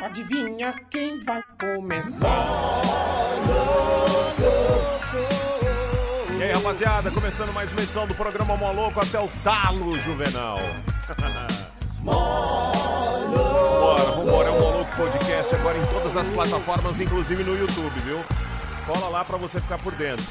Adivinha quem vai começar? E aí, rapaziada, começando mais uma edição do programa Moloco até o talo, Juvenal. Bora, vambora, é o Moloco Podcast agora em todas as plataformas, inclusive no YouTube, viu? Cola lá pra você ficar por dentro.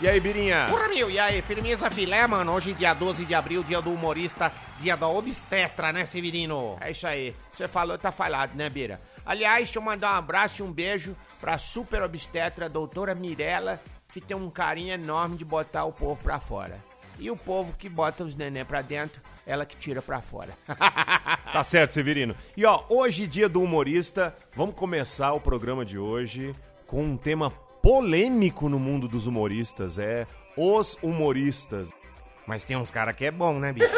E aí, Birinha? Porra, meu, e aí, firmeza filé, mano? Hoje, dia 12 de abril, dia do humorista, dia da obstetra, né, Severino? É isso aí. Você falou, tá falado, né, Bira? Aliás, deixa eu mandar um abraço e um beijo pra super obstetra, doutora Mirella, que tem um carinho enorme de botar o povo pra fora. E o povo que bota os neném pra dentro, ela que tira pra fora. Tá certo, Severino. E ó, hoje, dia do humorista, vamos começar o programa de hoje com um tema polêmico no mundo dos humoristas, é os humoristas. Mas tem uns caras que é bom, né, bicho?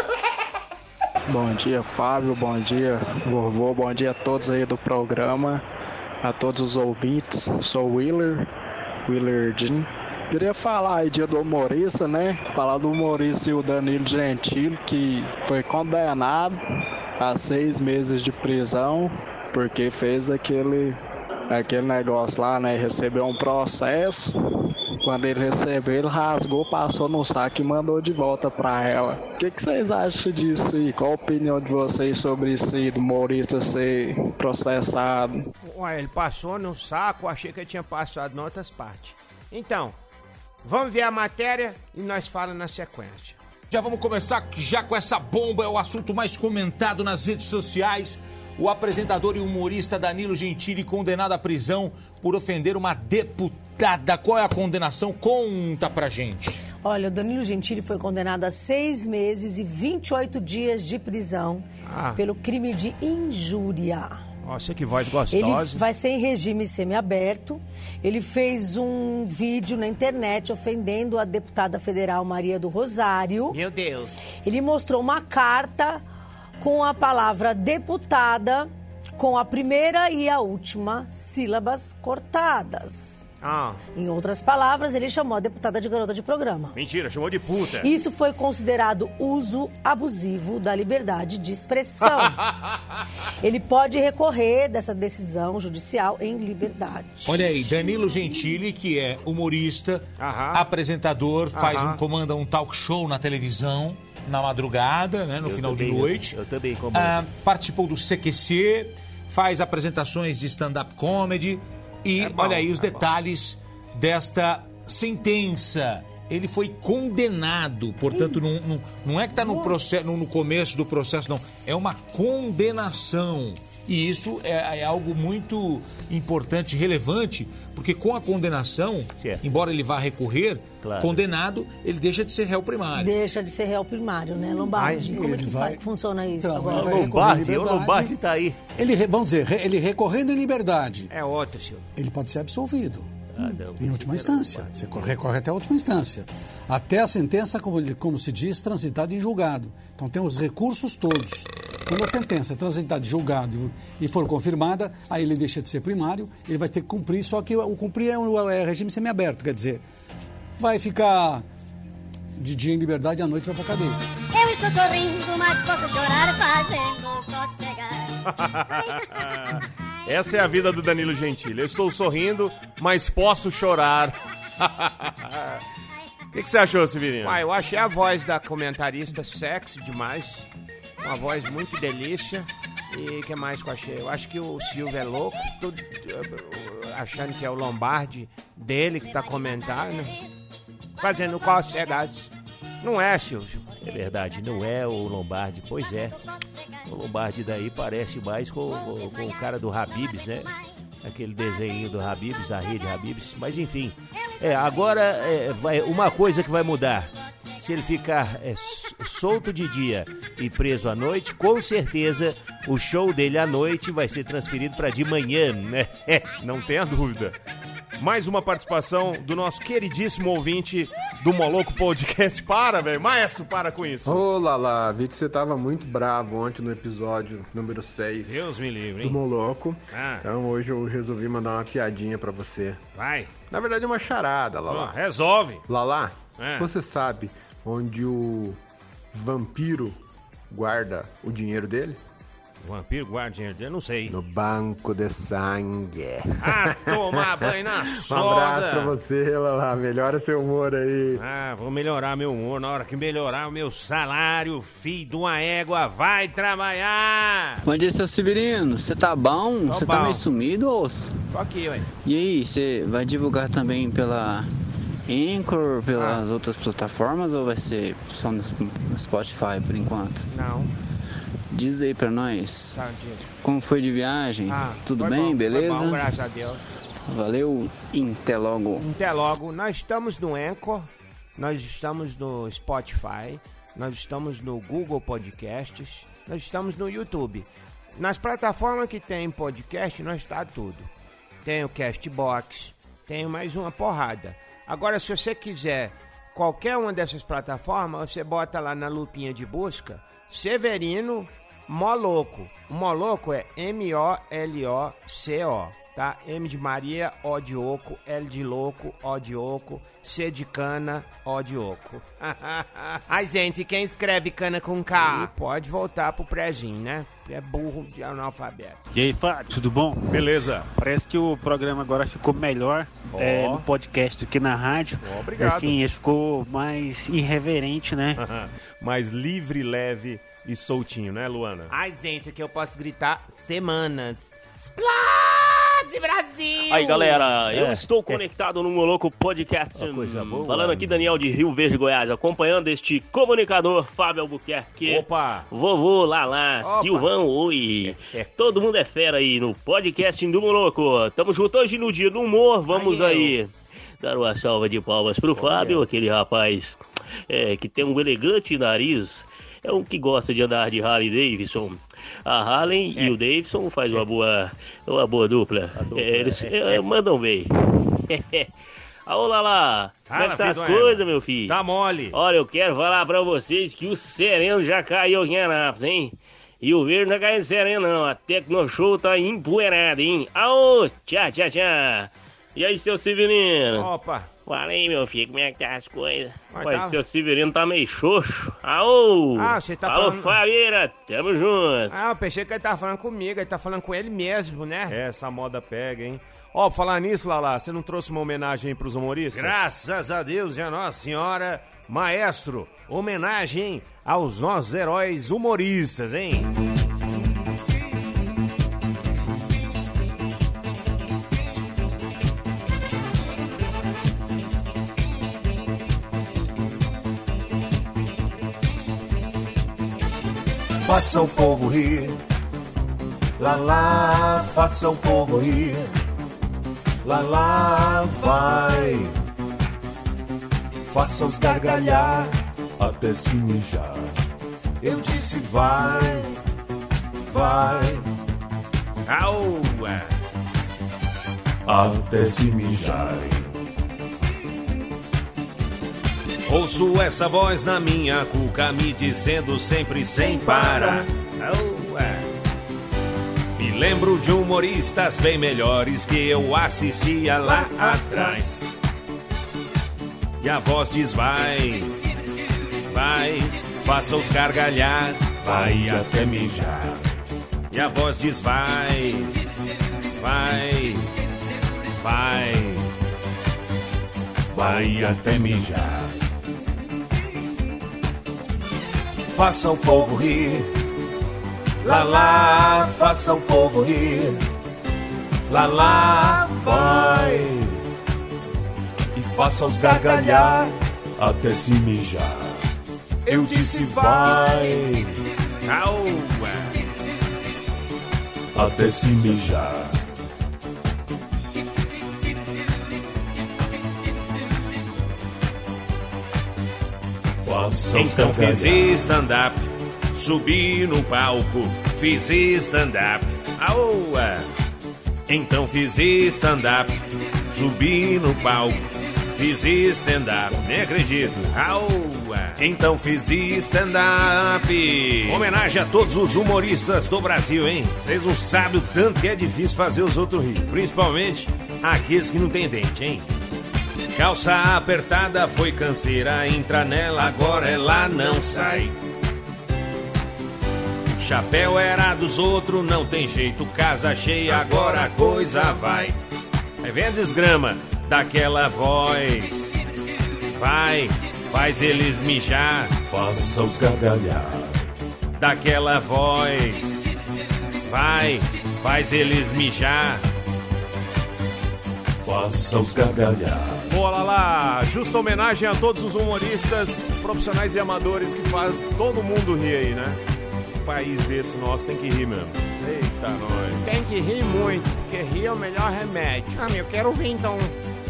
Bom dia, Fábio. Bom dia, vovô. Bom dia a todos aí do programa, a todos os ouvintes. Sou o Willer, Willer Jean. Queria falar aí dia do humorista, né? Falar do humorista e o Danilo Gentili, que foi condenado a seis meses de prisão porque fez aquele aquele negócio lá, né? Recebeu um processo. Quando ele recebeu, ele rasgou, passou no saco e mandou de volta pra ela. O que, que vocês acham disso aí? Qual a opinião de vocês sobre isso aí, do humorista ser processado? Ué, ele passou no saco, achei que ele tinha passado em outras partes. Então, vamos ver a matéria e nós falamos na sequência. Já vamos começar já com essa bomba, é o assunto mais comentado nas redes sociais. O apresentador e humorista Danilo Gentili condenado à prisão por ofender uma deputada. Qual é a condenação? Conta pra gente. Olha, o Danilo Gentili foi condenado a seis meses e 28 dias de prisão Ah. pelo crime de injúria. Nossa, que voz Ele gostosa. vai ser em regime semiaberto. Ele fez um vídeo na internet ofendendo a deputada federal Maria do Rosário. Meu Deus. Ele mostrou uma carta com a palavra deputada com a primeira e a última sílabas cortadas. Ah, Em outras palavras, ele chamou a deputada de garota de programa. Mentira, chamou de puta. Isso foi considerado uso abusivo da liberdade de expressão. Ele pode recorrer dessa decisão judicial em liberdade. Olha aí, Danilo Gentili, que é humorista, Aham. apresentador, faz Aham. um comanda um talk show na televisão na madrugada, né, no final de também, noite. eu- eu também comando. Ah, participou do CQC, faz apresentações de stand-up comedy e É bom, olha aí os é bom. detalhes desta sentença. Ele foi condenado, portanto, não, não, não é que está no, processo, no, no começo do processo, não. É uma condenação. E isso é, é algo muito importante, relevante, porque com a condenação, Certo. embora ele vá recorrer, Claro. condenado, ele deixa de ser réu primário. Deixa de ser réu primário, né, Lombardi? Ai, Como é que vai- funciona isso Então, agora? Lombardi, o. Lombardi tá aí. Ele, vamos dizer, ele recorrendo em liberdade, é outro, senhor. ele pode ser absolvido. Não. Em última instância. Você co- recorre até a última instância. Até a sentença, como, como se diz, transitada em julgado. Então tem os recursos todos. Quando a sentença é transitada em julgado e for confirmada, aí ele deixa de ser primário, ele vai ter que cumprir, só que o cumprir é, um- é regime semiaberto, quer dizer, vai ficar de dia em liberdade e à noite vai para cadeia. Eu estou sorrindo, mas posso chorar fazendo cocegar. Essa é a vida do Danilo Gentili. Eu estou sorrindo, mas posso chorar. O que, que você achou, Severino? Uai, eu achei a voz da comentarista sexy demais. Uma voz muito delícia. E o que mais que eu achei? Eu acho que o Silvio é louco, eh, achando que é o Lombardi dele que tá comentando. Fazendo cocegados. Não é, Silvio. É verdade, não é o Lombardi. Pois é. O Lombardi daí parece mais com, com- com o cara do Habibs, né? Aquele desenho do Habibs, da rede Habibs. Mas enfim. É, agora é, vai, uma coisa que vai mudar. Se ele ficar é, solto de dia e preso à noite, com certeza o show dele à noite vai ser transferido para de manhã, né? Não tenha dúvida. Mais uma participação do nosso queridíssimo ouvinte do Moloco Podcast. Para, velho. Maestro, para com isso. Ô, Lala, vi que você tava muito bravo ontem no episódio número 6 Deus me livre, do hein? Moloco. Ah. Então hoje eu resolvi mandar uma piadinha pra você. Vai. Na verdade é uma charada, Lala. resolve. Lala, É. você sabe onde o vampiro guarda o dinheiro dele? O vampiro guarda dinheiro dele, não sei. No banco de sangue. Ah, tomar banho na Um soda. abraço pra você, Lala. Melhora seu humor aí. Ah, vou melhorar meu humor. Na hora que melhorar o meu salário, filho de uma égua, vai trabalhar. Bom dia, seu Severino. Você tá bom? Tô Você tá meio sumido, osso? Tô aqui, ué. E aí, você vai divulgar também pela Anchor, pelas outras plataformas ou vai ser só no Spotify por enquanto? Não. Diz aí pra nós. Tá. Como foi de viagem? Ah, Tudo foi bem, bom, foi beleza? bom, graças a Deus. Valeu, até logo. Até logo. Nós estamos no Anchor, nós estamos no Spotify, nós estamos no Google Podcasts, nós estamos no YouTube. Nas plataformas que tem podcast, nós está tudo. Tem o Castbox, tem mais uma porrada. Agora, se você quiser qualquer uma dessas plataformas, você bota lá na lupinha de busca Severino Moloco. O Moloco é M-O-L-O-C-O, tá? M de Maria, O de Oco, L de Louco, O de Oco, C de Cana, O de Oco. Ai, gente, quem escreve cana com K pode voltar pro prezinho, né? É burro de analfabeto. E aí, Fábio, tudo bom? Beleza. Parece que o programa agora ficou melhor Ó. é, no podcast do que na rádio. Ó, obrigado. Assim, ele ficou mais irreverente, né? Mais livre, leve e soltinho, né, Luana? Ai, gente, aqui eu posso gritar semanas. Explode, Brasil! Aí galera, eu É. estou conectado no Moloco Podcast. Uma coisa boa. Falando aqui, Daniel de Rio Verde, Goiás, acompanhando este comunicador Fábio Albuquerque. Opa! Vovô, Lala, Opa. Silvão, oi. Todo mundo é fera aí no podcast do Moloco. Tamo junto hoje no dia do humor. Vamos Aí, aí dar uma salva de palmas pro Fábio, aquele rapaz é, que tem um elegante nariz. É um que gosta de andar de Harley Davidson. A Harley É. e o Davidson faz uma boa, uma boa dupla. É, eles é, mandam bem. Alô, Lala, como é que tá as coisas, meu filho? Tá mole. Olha, eu quero falar pra vocês que o sereno já caiu aqui em Anápolis, hein? E o verde não tá caindo sereno, não. A Tecnoshow tá empoeirada, hein? Aô, tchau, tchau, tchau. E aí, seu Severino? Opa! Fala aí, meu filho, como é que tá as coisas? Mas tá- seu Severino tá meio xoxo. Aô! Ah, você tá Alô, falando- Faveira, tamo junto. Ah, eu pensei que ele tava falando comigo, ele tá falando com ele mesmo, né? Essa moda pega, hein? Ó, pra falar nisso, Lala, você não trouxe uma homenagem aí pros humoristas? Graças a Deus e a Nossa Senhora, maestro, homenagem aos nossos heróis humoristas, hein? Faça o povo rir. Lá lá, faça o povo rir. Lá lá, vai. Faça-os gargalhar até se mijar. Eu disse vai, vai. Au! Até se mijarem. Ouço essa voz na minha cuca me dizendo sempre sem parar. Au, é. Me lembro de humoristas bem melhores que eu assistia lá atrás. E a voz diz vai, vai, faça os gargalhar, vai até mijar. E a voz diz vai, vai, vai, vai até mijar. Faça o povo rir. Lá lá, faça o povo rir. Lá lá, vai. E faça-os gargalhar até se mijar. Eu disse vai. Até se mijar. Então fiz stand-up, subi no palco, fiz stand-up. Aoa! Então fiz stand-up, subi no palco, fiz stand-up. Nem acredito. Aoa! Então fiz stand-up. Homenagem a todos os humoristas do Brasil, hein? Vocês não sabem o tanto que é difícil fazer os outros rir. Principalmente aqueles que não têm dente, hein? Calça apertada foi canseira, entra nela, agora ela não sai. chapéu era dos outros, não tem jeito, casa cheia, agora a coisa vai. Aí vem a desgrama daquela voz. Vai, faz eles mijar. Faça os gargalhar. Daquela voz. Vai, faz eles mijar. Faça os gargalhar. Boa lá, justa homenagem a todos os humoristas, profissionais e amadores que faz todo mundo rir aí, né? Um país desse nosso tem que rir mesmo. Eita, nós. Tem que rir muito, porque rir é o melhor remédio. Ah, meu, eu quero ver então,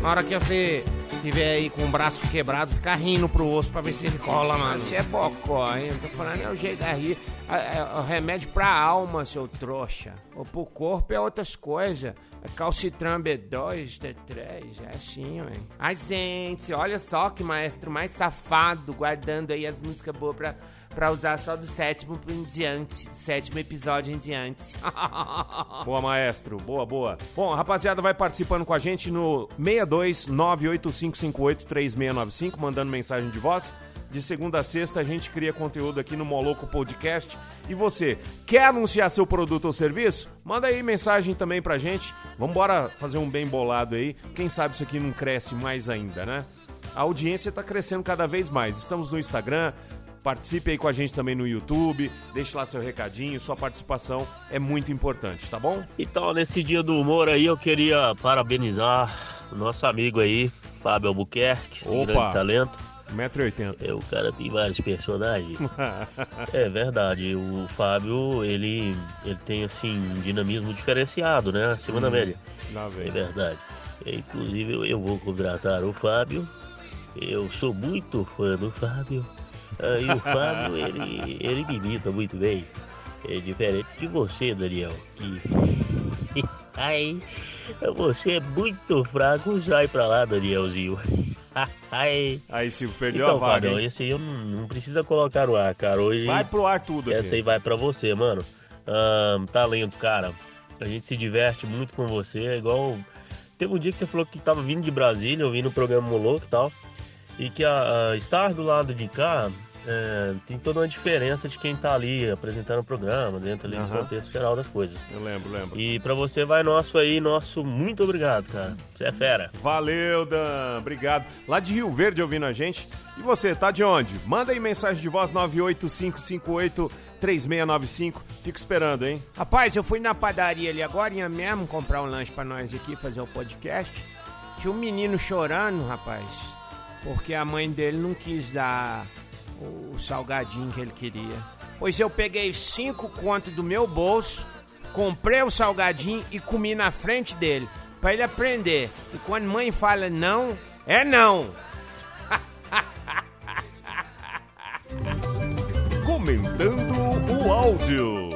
na hora que você tiver aí com o braço quebrado, ficar rindo pro osso pra ver se ele cola, mano. Você é bocó, hein? Tô falando, é o jeito da rir. É, o remédio pra alma, seu trouxa. Ou pro corpo é outras coisas. É calcitran B2, T3, é assim, ué. Ai, gente, olha só que maestro mais safado, guardando aí as músicas boas pra, pra usar só do sétimo em diante, do sétimo episódio em diante. Boa, maestro. Boa, boa. Bom, a rapaziada vai participando com a gente no 62 98558 3695, mandando mensagem de voz. De segunda a sexta a gente cria conteúdo aqui no Moloco Podcast. E você, quer anunciar seu produto ou serviço? Manda aí mensagem também pra gente. Vambora fazer um bem bolado aí. Quem sabe isso aqui não cresce mais ainda, né? A audiência tá crescendo cada vez mais. Estamos no Instagram, Participe aí com a gente também no YouTube, deixe lá seu recadinho, sua participação é muito importante, tá bom? Então, nesse dia do humor aí, eu queria parabenizar o nosso amigo aí, Fábio Albuquerque, esse Opa. grande talento. 1,80m. É, o cara tem vários personagens. é verdade, o Fábio, ele, ele tem, assim, um dinamismo diferenciado, né? Acima da Hum, média. lá vem. É verdade. É, Inclusive, eu, eu vou contratar o Fábio. Eu sou muito fã do Fábio. Ah, e o Fábio, ele, ele me imita muito bem. É diferente de você, Daniel. Que... Ai, você é muito fraco. Sai pra lá, Danielzinho. Ai. Aí, Silvio, perdeu então, a vaga. Esse aí eu não, não precisa colocar no ar, cara. Hoje. Vai pro ar tudo aqui. Essa aí vai pra você, mano. Talento, cara. A gente se diverte muito com você. É igual. Teve um dia que você falou que tava vindo de Brasília, ouvindo o programa Moloco e tal. E que a, a estar do lado de cá é, tem toda uma diferença de quem tá ali apresentando o programa, dentro ali do Aham. contexto geral das coisas. Eu lembro, lembro. E pra você vai nosso aí, nosso muito obrigado, cara. Você é fera. Valeu, Dan. Obrigado. Lá de Rio Verde ouvindo a gente. E você, tá de onde? Manda aí mensagem de voz 985583695. Fico esperando, hein? Rapaz, eu fui na padaria ali agora ia mesmo comprar um lanche pra nós aqui, fazer o podcast. Tinha um menino chorando, rapaz, porque a mãe dele não quis dar o salgadinho que ele queria. Pois eu peguei cinco contos do meu bolso, comprei o salgadinho e comi na frente dele, pra ele aprender. E quando mãe fala não, é não. Comentando o áudio.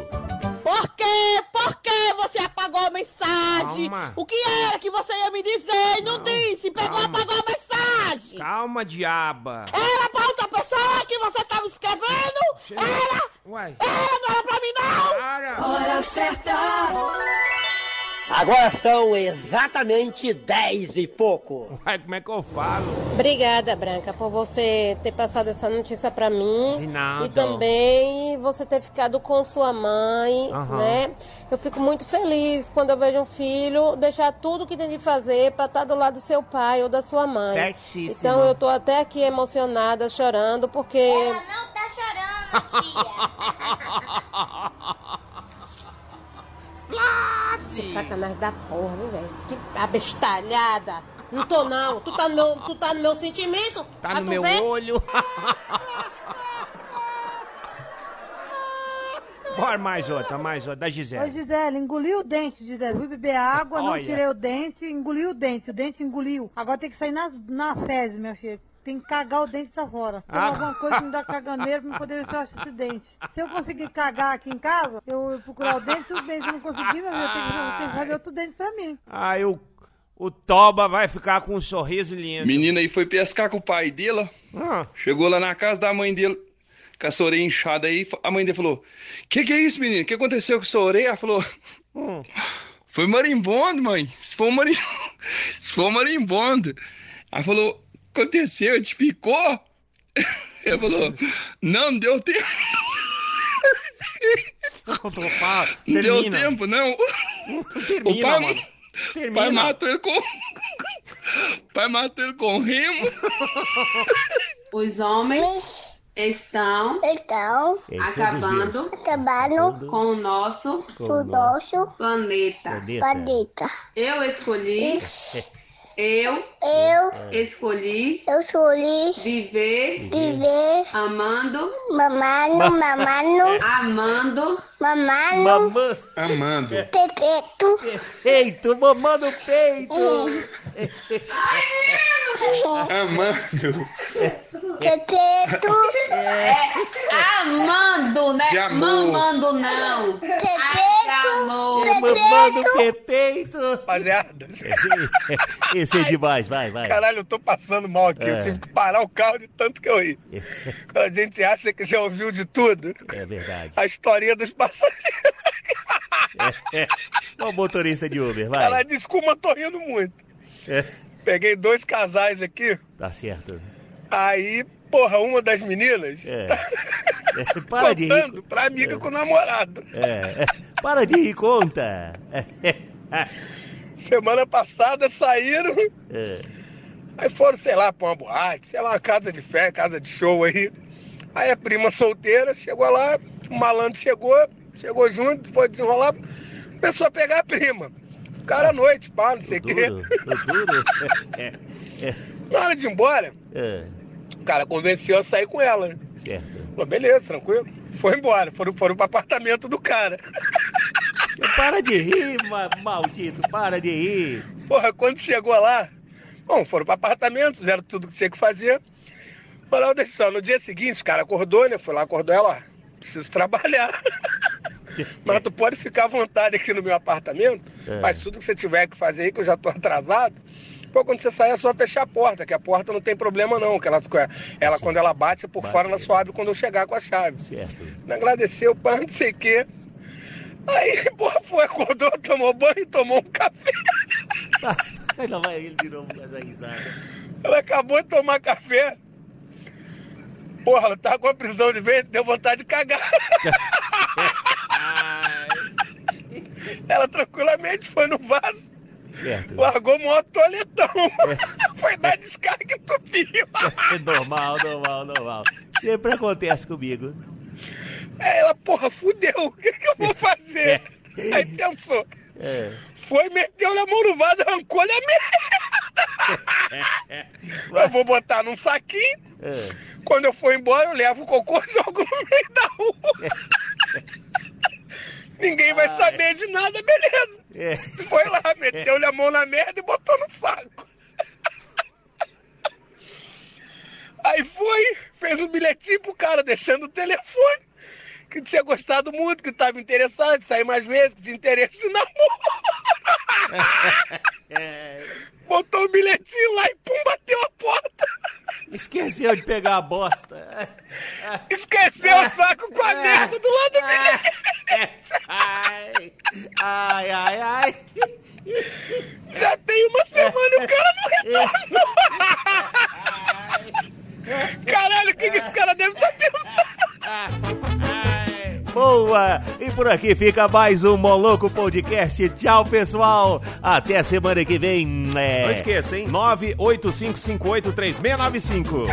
Por quê? Por que você apagou a mensagem? Calma. O que era que você ia me dizer e não disse? Pegou calma. apagou a mensagem. Calma, diaba. Era pra outra pessoa que você tava escrevendo? Era? Uai. Era, não era pra mim não? Hora certa! Agora são exatamente 10 e pouco. Uai, como é que eu falo? Obrigada, Branca, por você ter passado essa notícia pra mim. De nada. E também você ter ficado com sua mãe, Aham. né? Eu fico muito feliz quando eu vejo um filho deixar tudo que tem de fazer pra estar do lado do seu pai ou da sua mãe. Certíssima. Então eu tô até aqui emocionada, chorando, porque. Ela não tá chorando, tia. Que sacanagem da porra, viu, velho? Que abestalhada. Não tô não. Tu tá no meu, tu tá no meu sentimento? Tá no meu ver? olho. Bora mais outra, mais outra, da Oi, Gisele. Gisele, engoliu o dente, Gisele. Fui beber água, não Olha. tirei o dente, engoliu o dente. O dente engoliu. Agora tem que sair nas, na fezes, meu filho. Tem que cagar o dente pra fora. Tem Ah. alguma coisa que me dá caganeiro pra poder ver se eu acho esse dente. Se eu conseguir cagar aqui em casa, eu procurar o dente, tudo bem. Se eu não conseguir, meu filho, eu tenho que, fazer outro dente pra mim. Aí o, o Toba vai ficar com um sorriso lindo. Menina aí foi pescar com o pai dele, ó. Ah. Chegou lá na casa da mãe dele, com a sua orelha inchada aí. A mãe dele falou: Que que é isso, menino? O que aconteceu com a sua orelha? Ela falou: Hum. Foi marimbondo, mãe. Se for, marim... Se for marimbondo. Ela falou: Aconteceu, te picou? Ele falou: Não, não deu tempo. Não deu tempo, não. Termina, o pai, mano. Termina. pai matou ele com. O pai matou ele com remo. Os homens estão, Então, acabando, acabando com o nosso o nosso planeta. planeta. Eu escolhi, eu Eu escolhi Eu escolhi viver, viver amando, mamando, mamando, amando, mamando, Mamãe. Amando. pepeto. Peito, mamando peito. Amando. Pepeto. é, amando, né? De amor. Mamando não. Amor. Mamando que peito. Rapaziada, Esse é demais, vai, vai. caralho, eu tô passando mal aqui. É. Eu tive que parar o carro de tanto que eu ri. Quando a gente acha que já ouviu de tudo, É verdade. a historinha dos passageiros. É. O motorista de Uber, vai. Caralho, desculpa, eu tô rindo muito. É, Peguei dois casais aqui, tá certo. Aí, porra, uma das meninas É. É, Para de rir. pra amiga com o namorado. É, é. Para de rir, conta. Semana passada saíram, É. aí foram, sei lá, pra uma boate, sei lá, casa de fé, casa de show aí. Aí a prima solteira chegou lá, o malandro chegou, chegou junto, foi desenrolar, começou a pegar a prima. Ficaram à noite, pá, não sei o quê. Duro. É, é, Na hora de ir embora, é, o cara convenceu a sair com ela. certo. Falou, beleza, tranquilo. Foi embora, foram, foram pro apartamento do cara. Para de rir, ma- maldito, para de rir. Porra, quando chegou lá, bom, foram pro apartamento, fizeram tudo que tinha que fazer. Falou, deixa só, no dia seguinte, o cara acordou, né? Foi lá, acordou ela, ó, preciso trabalhar. Mas tu pode ficar à vontade aqui no meu apartamento, É. faz tudo que você tiver que fazer aí, que eu já tô atrasado. Pô, quando você sair é só fechar a porta, que a porta não tem problema não, que ela, ela quando ela bate por fora, ela só abre quando eu chegar com a chave. Certo. Me agradeceu, pá, não sei o quê. Aí, porra, foi, acordou, tomou banho e tomou um café. Aí lá vai ele de novo com essa risada. Ela acabou de tomar café. Porra, ela tava com a prisão de vez, deu vontade de cagar. ela tranquilamente foi no vaso, Certo. largou o maior toletão. foi dar descarga e entupiu. É normal, normal, normal. Sempre acontece comigo. Aí ela, porra, fudeu, o que, que eu vou fazer? Aí pensou, É. foi, meteu a mão no vaso, arrancou-lhe a merda. Eu vou botar num saquinho. É. Quando eu for embora, eu levo o cocô e jogo no meio da rua. Ninguém vai saber de nada, beleza. É. Foi lá, meteu-lhe a mão na merda e botou no saco. Aí foi, fez um bilhetinho pro cara, deixando o telefone, que tinha gostado muito, que tava interessado sair mais vezes, que tinha interesse em namoro. Botou o bilhetinho lá e pum, bateu a porta. Esqueceu de pegar a bosta. Esqueceu o saco com a merda do lado do bilhete. Ai, ai, ai, ai. Já tem uma semana e o cara não retornou. Caralho, o que, que esse cara deve estar pensando? Boa! E por aqui fica mais um Moloco Podcast. Tchau, pessoal. Até a semana que vem. É... Não esqueça, hein? 985583695.